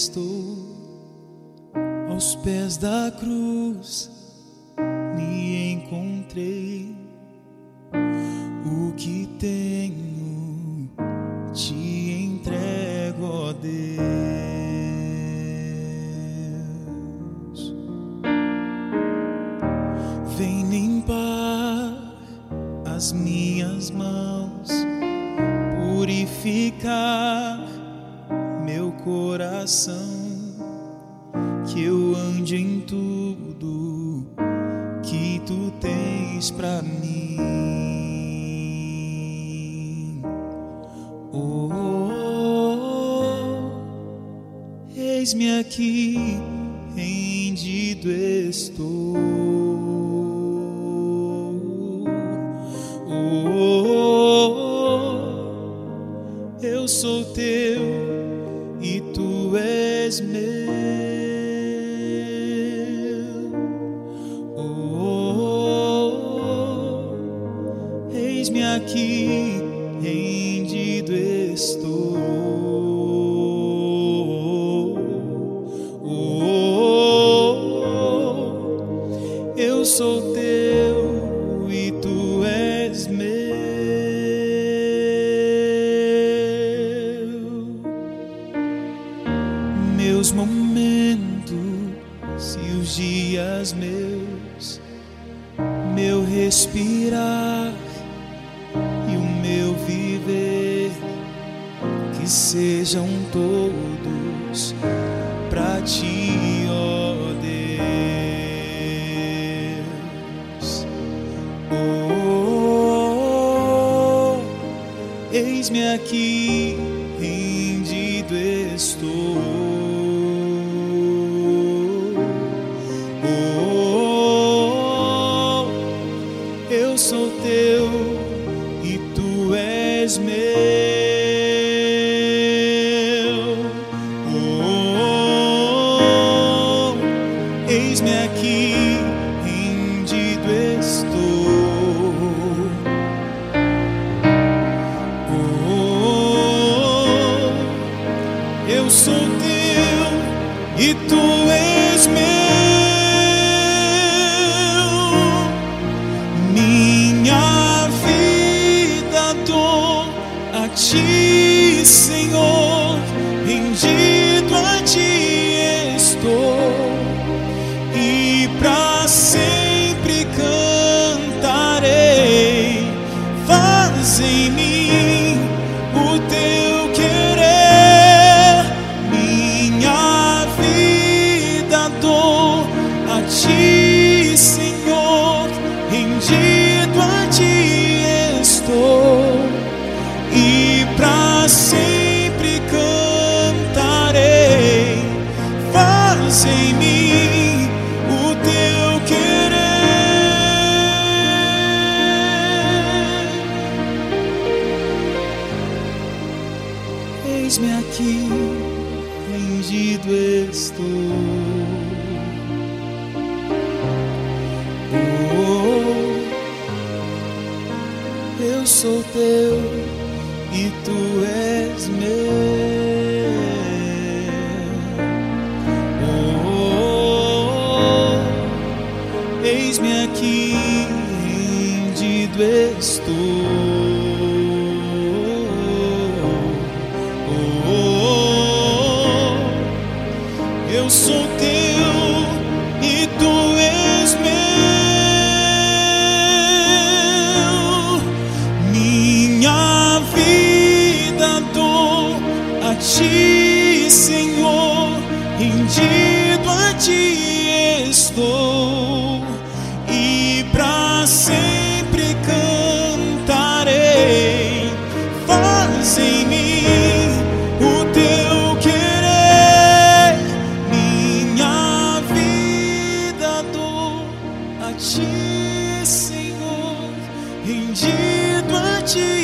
estou aos pés da cruz, me encontrei. O que tenho te entrego, ó Deus. Vem limpar as minhas mãos, purificar meu coração, que eu ande em tudo que tu tens para mim. Oh, eis-me aqui, rendido estou. Oh, eu sou teu e tu és meu. Oh, eis-me aqui, rendido estou. Oh, eu sou teu Meus momentos e os dias meus, meu respirar e o meu viver, que sejam todos para ti, ó Deus. Oh, eis-me aqui, rendido estou. Em mim o teu querer, minha vida dou a ti, Eis-me aqui, rendido estou. Oh, eu sou teu e tu és meu. Oh, eis-me aqui, rendido estou. Oh, eu sou te